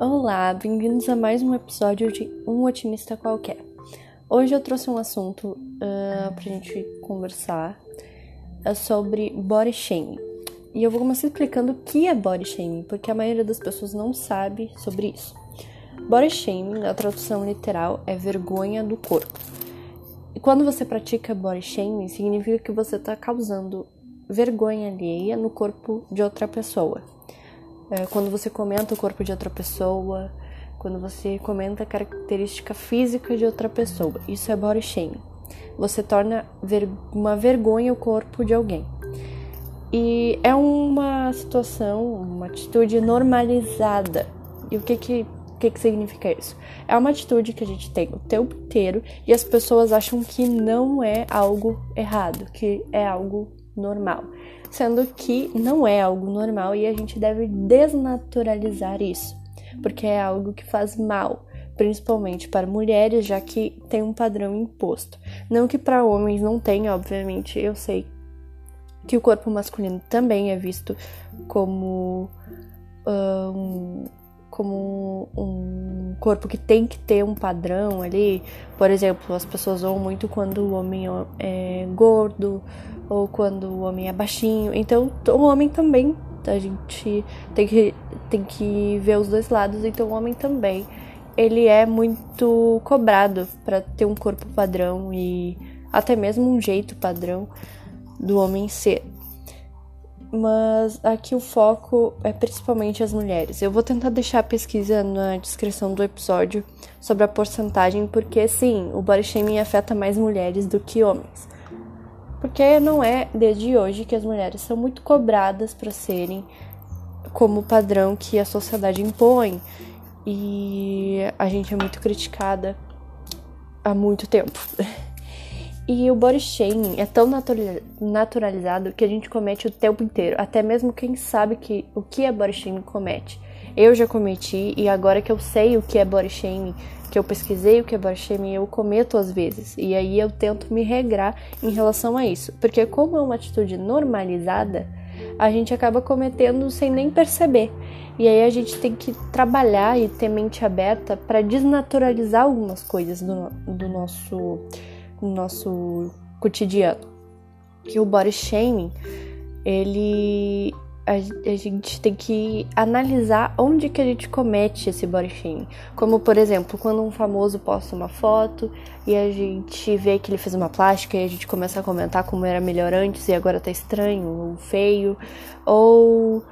Olá, bem-vindos a mais um episódio de Um Otimista Qualquer. Hoje eu trouxe um assunto uh, pra gente conversar uh, sobre body shaming. E eu vou começar explicando o que é body shaming, porque a maioria das pessoas não sabe sobre isso. Body shaming, na tradução literal, é vergonha do corpo. E quando você pratica body shaming, significa que você está causando vergonha alheia no corpo de outra pessoa é, quando você comenta o corpo de outra pessoa, quando você comenta a característica física de outra pessoa. Isso é body shaming. Você torna ver uma vergonha o corpo de alguém. E é uma situação, uma atitude normalizada. E o que que, que que significa isso? É uma atitude que a gente tem o tempo inteiro e as pessoas acham que não é algo errado, que é algo normal sendo que não é algo normal e a gente deve desnaturalizar isso, porque é algo que faz mal, principalmente para mulheres, já que tem um padrão imposto. Não que para homens não tenha, obviamente, eu sei que o corpo masculino também é visto como um, como um corpo que tem que ter um padrão ali. Por exemplo, as pessoas zoam muito quando o homem é gordo ou quando o homem é baixinho. Então, o homem também, a gente tem que, tem que ver os dois lados. Então, o homem também, ele é muito cobrado para ter um corpo padrão e até mesmo um jeito padrão do homem ser mas aqui o foco é principalmente as mulheres. Eu vou tentar deixar a pesquisa na descrição do episódio sobre a porcentagem, porque sim, o body shaming afeta mais mulheres do que homens. Porque não é desde hoje que as mulheres são muito cobradas para serem como padrão que a sociedade impõe e a gente é muito criticada há muito tempo. E o body shaming é tão naturalizado que a gente comete o tempo inteiro, até mesmo quem sabe que o que é body shaming comete. Eu já cometi e agora que eu sei o que é body shaming, que eu pesquisei o que é body shaming, eu cometo às vezes. E aí eu tento me regrar em relação a isso, porque como é uma atitude normalizada, a gente acaba cometendo sem nem perceber. E aí a gente tem que trabalhar e ter mente aberta para desnaturalizar algumas coisas do, do nosso no nosso cotidiano. Que o body shaming, ele a, gente tem que analisar onde que a gente comete esse body shaming. Como, por exemplo, quando um famoso posta uma foto e a gente vê que ele fez uma plástica e a gente começa a comentar como era melhor antes e agora tá estranho ou feio. Ou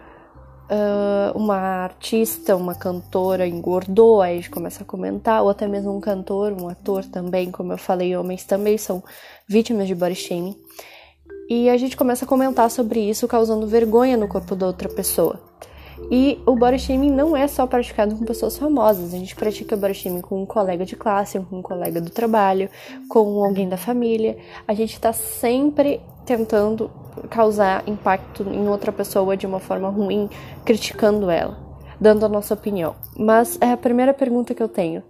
uh, uma artista, uma cantora engordou, aí a gente começa a comentar, ou até mesmo um cantor, um ator também, como eu falei, homens também são vítimas de body shaming. E a gente começa a comentar sobre isso, causando vergonha no corpo da outra pessoa. E o body shaming não é só praticado com pessoas famosas, a gente pratica body shaming com um colega de classe, com um colega do trabalho, com alguém da família. A gente tá sempre tentando causar impacto em outra pessoa de uma forma ruim, criticando ela, dando a nossa opinião. Mas é a primeira pergunta que eu tenho.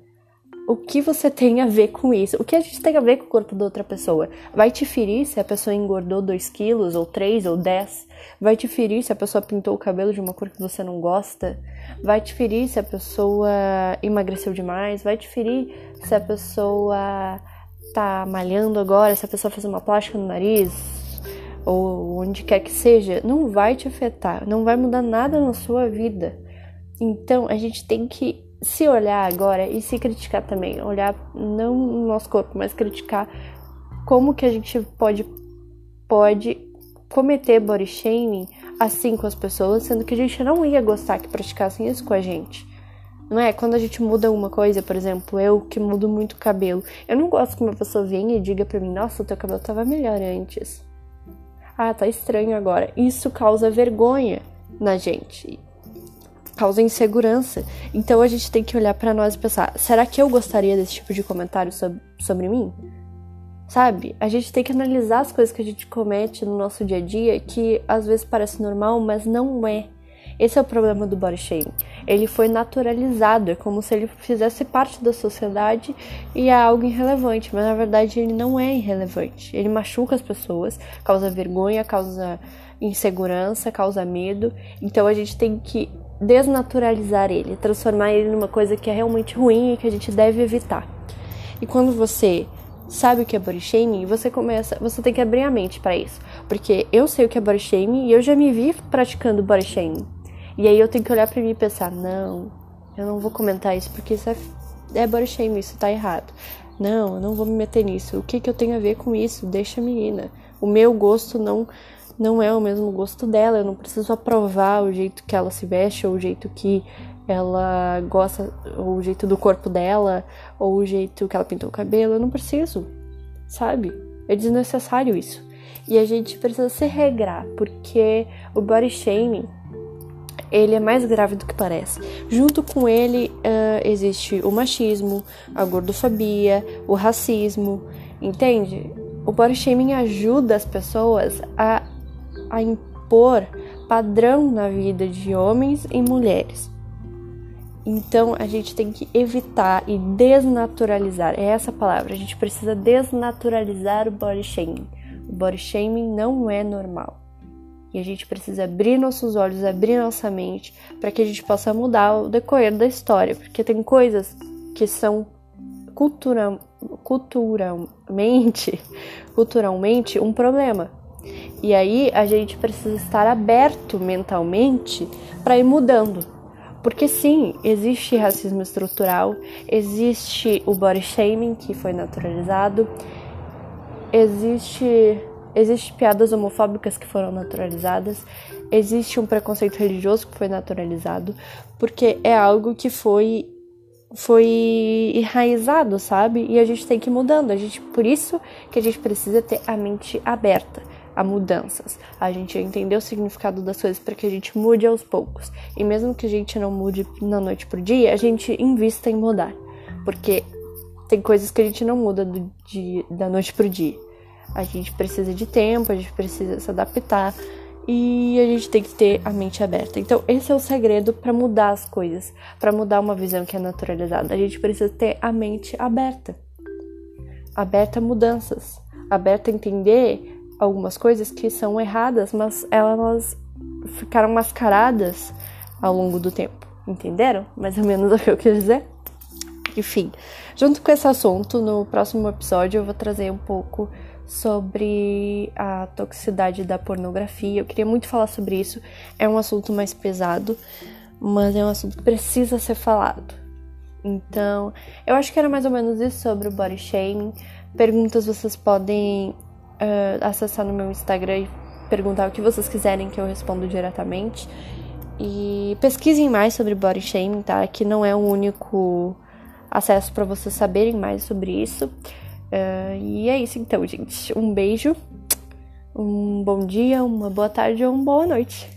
O que você tem a ver com isso? O que a gente tem a ver com o corpo da outra pessoa? Vai te ferir se a pessoa engordou 2 quilos, ou 3, ou 10? Vai te ferir se a pessoa pintou o cabelo de uma cor que você não gosta? Vai te ferir se a pessoa emagreceu demais? Vai te ferir se a pessoa tá malhando agora, se a pessoa fez uma plástica no nariz? Ou onde quer que seja, não vai te afetar, não vai mudar nada na sua vida. Então a gente tem que se olhar agora e se criticar também, olhar não no nosso corpo, mas criticar como que a gente pode pode cometer body shaming assim com as pessoas, sendo que a gente não ia gostar que praticassem isso com a gente. Não é? Quando a gente muda alguma coisa, por exemplo, eu que mudo muito o cabelo, eu não gosto que uma pessoa venha e diga pra mim, nossa, o teu cabelo tava melhor antes ah, tá estranho agora. Isso causa vergonha na gente, causa insegurança. Então a gente tem que olhar para nós e pensar: será que eu gostaria desse tipo de comentário sobre, sobre mim? Sabe? A gente tem que analisar as coisas que a gente comete no nosso dia a dia que às vezes parece normal, mas não é. Esse é o problema do body shaming. Ele foi naturalizado, é como se ele fizesse parte da sociedade e é algo irrelevante, mas na verdade ele não é irrelevante. Ele machuca as pessoas, causa vergonha, causa insegurança, causa medo. Então a gente tem que desnaturalizar ele, transformar ele numa coisa que é realmente ruim e que a gente deve evitar. E quando você sabe o que é body shaming, você começa, você tem que abrir a mente para isso, porque eu sei o que é body shaming e eu já me vi praticando body shaming. E aí eu tenho que olhar para mim e pensar, não, eu não vou comentar isso porque isso é, é body shaming, isso tá errado. Não, eu não vou me meter nisso. O que que eu tenho a ver com isso? Deixa a menina. O meu gosto não não é o mesmo gosto dela, eu não preciso aprovar o jeito que ela se veste ou o jeito que ela gosta, ou o jeito do corpo dela, ou o jeito que ela pintou o cabelo, eu não preciso, sabe? É desnecessário isso. E a gente precisa se regrar, porque o body shaming ele é mais grave do que parece. Junto com ele uh, existe o machismo, a gordofobia, o racismo, entende? O body shaming ajuda as pessoas a, a impor padrão na vida de homens e mulheres. Então a gente tem que evitar e desnaturalizar. É essa palavra. A gente precisa desnaturalizar o body shaming. O body shaming não é normal. E a gente precisa abrir nossos olhos, abrir nossa mente para que a gente possa mudar o decorrer da história, porque tem coisas que são cultura, culturalmente, culturalmente um problema. E aí a gente precisa estar aberto mentalmente para ir mudando. Porque sim, existe racismo estrutural, existe o body shaming que foi naturalizado, existe Existem piadas homofóbicas que foram naturalizadas, existe um preconceito religioso que foi naturalizado, porque é algo que foi foi enraizado, sabe? E a gente tem que ir mudando. A gente, por isso que a gente precisa ter a mente aberta a mudanças. A gente entender o significado das coisas para que a gente mude aos poucos. E mesmo que a gente não mude na noite pro dia, a gente invista em mudar. Porque tem coisas que a gente não muda do dia, da noite pro dia. A gente precisa de tempo, a gente precisa se adaptar e a gente tem que ter a mente aberta. Então, esse é o segredo para mudar as coisas, para mudar uma visão que é naturalizada. A gente precisa ter a mente aberta. Aberta a mudanças, aberta a entender algumas coisas que são erradas, mas elas ficaram mascaradas ao longo do tempo. Entenderam? Mais ou menos o que eu quis dizer? Enfim, junto com esse assunto, no próximo episódio eu vou trazer um pouco sobre a toxicidade da pornografia. Eu queria muito falar sobre isso. É um assunto mais pesado, mas é um assunto que precisa ser falado. Então, eu acho que era mais ou menos isso sobre o body shaming. Perguntas vocês podem uh, acessar no meu Instagram e perguntar o que vocês quiserem que eu respondo diretamente. E pesquisem mais sobre body shaming, tá? Que não é o único acesso para vocês saberem mais sobre isso. Uh, e é isso então, gente. Um beijo, um bom dia, uma boa tarde ou uma boa noite.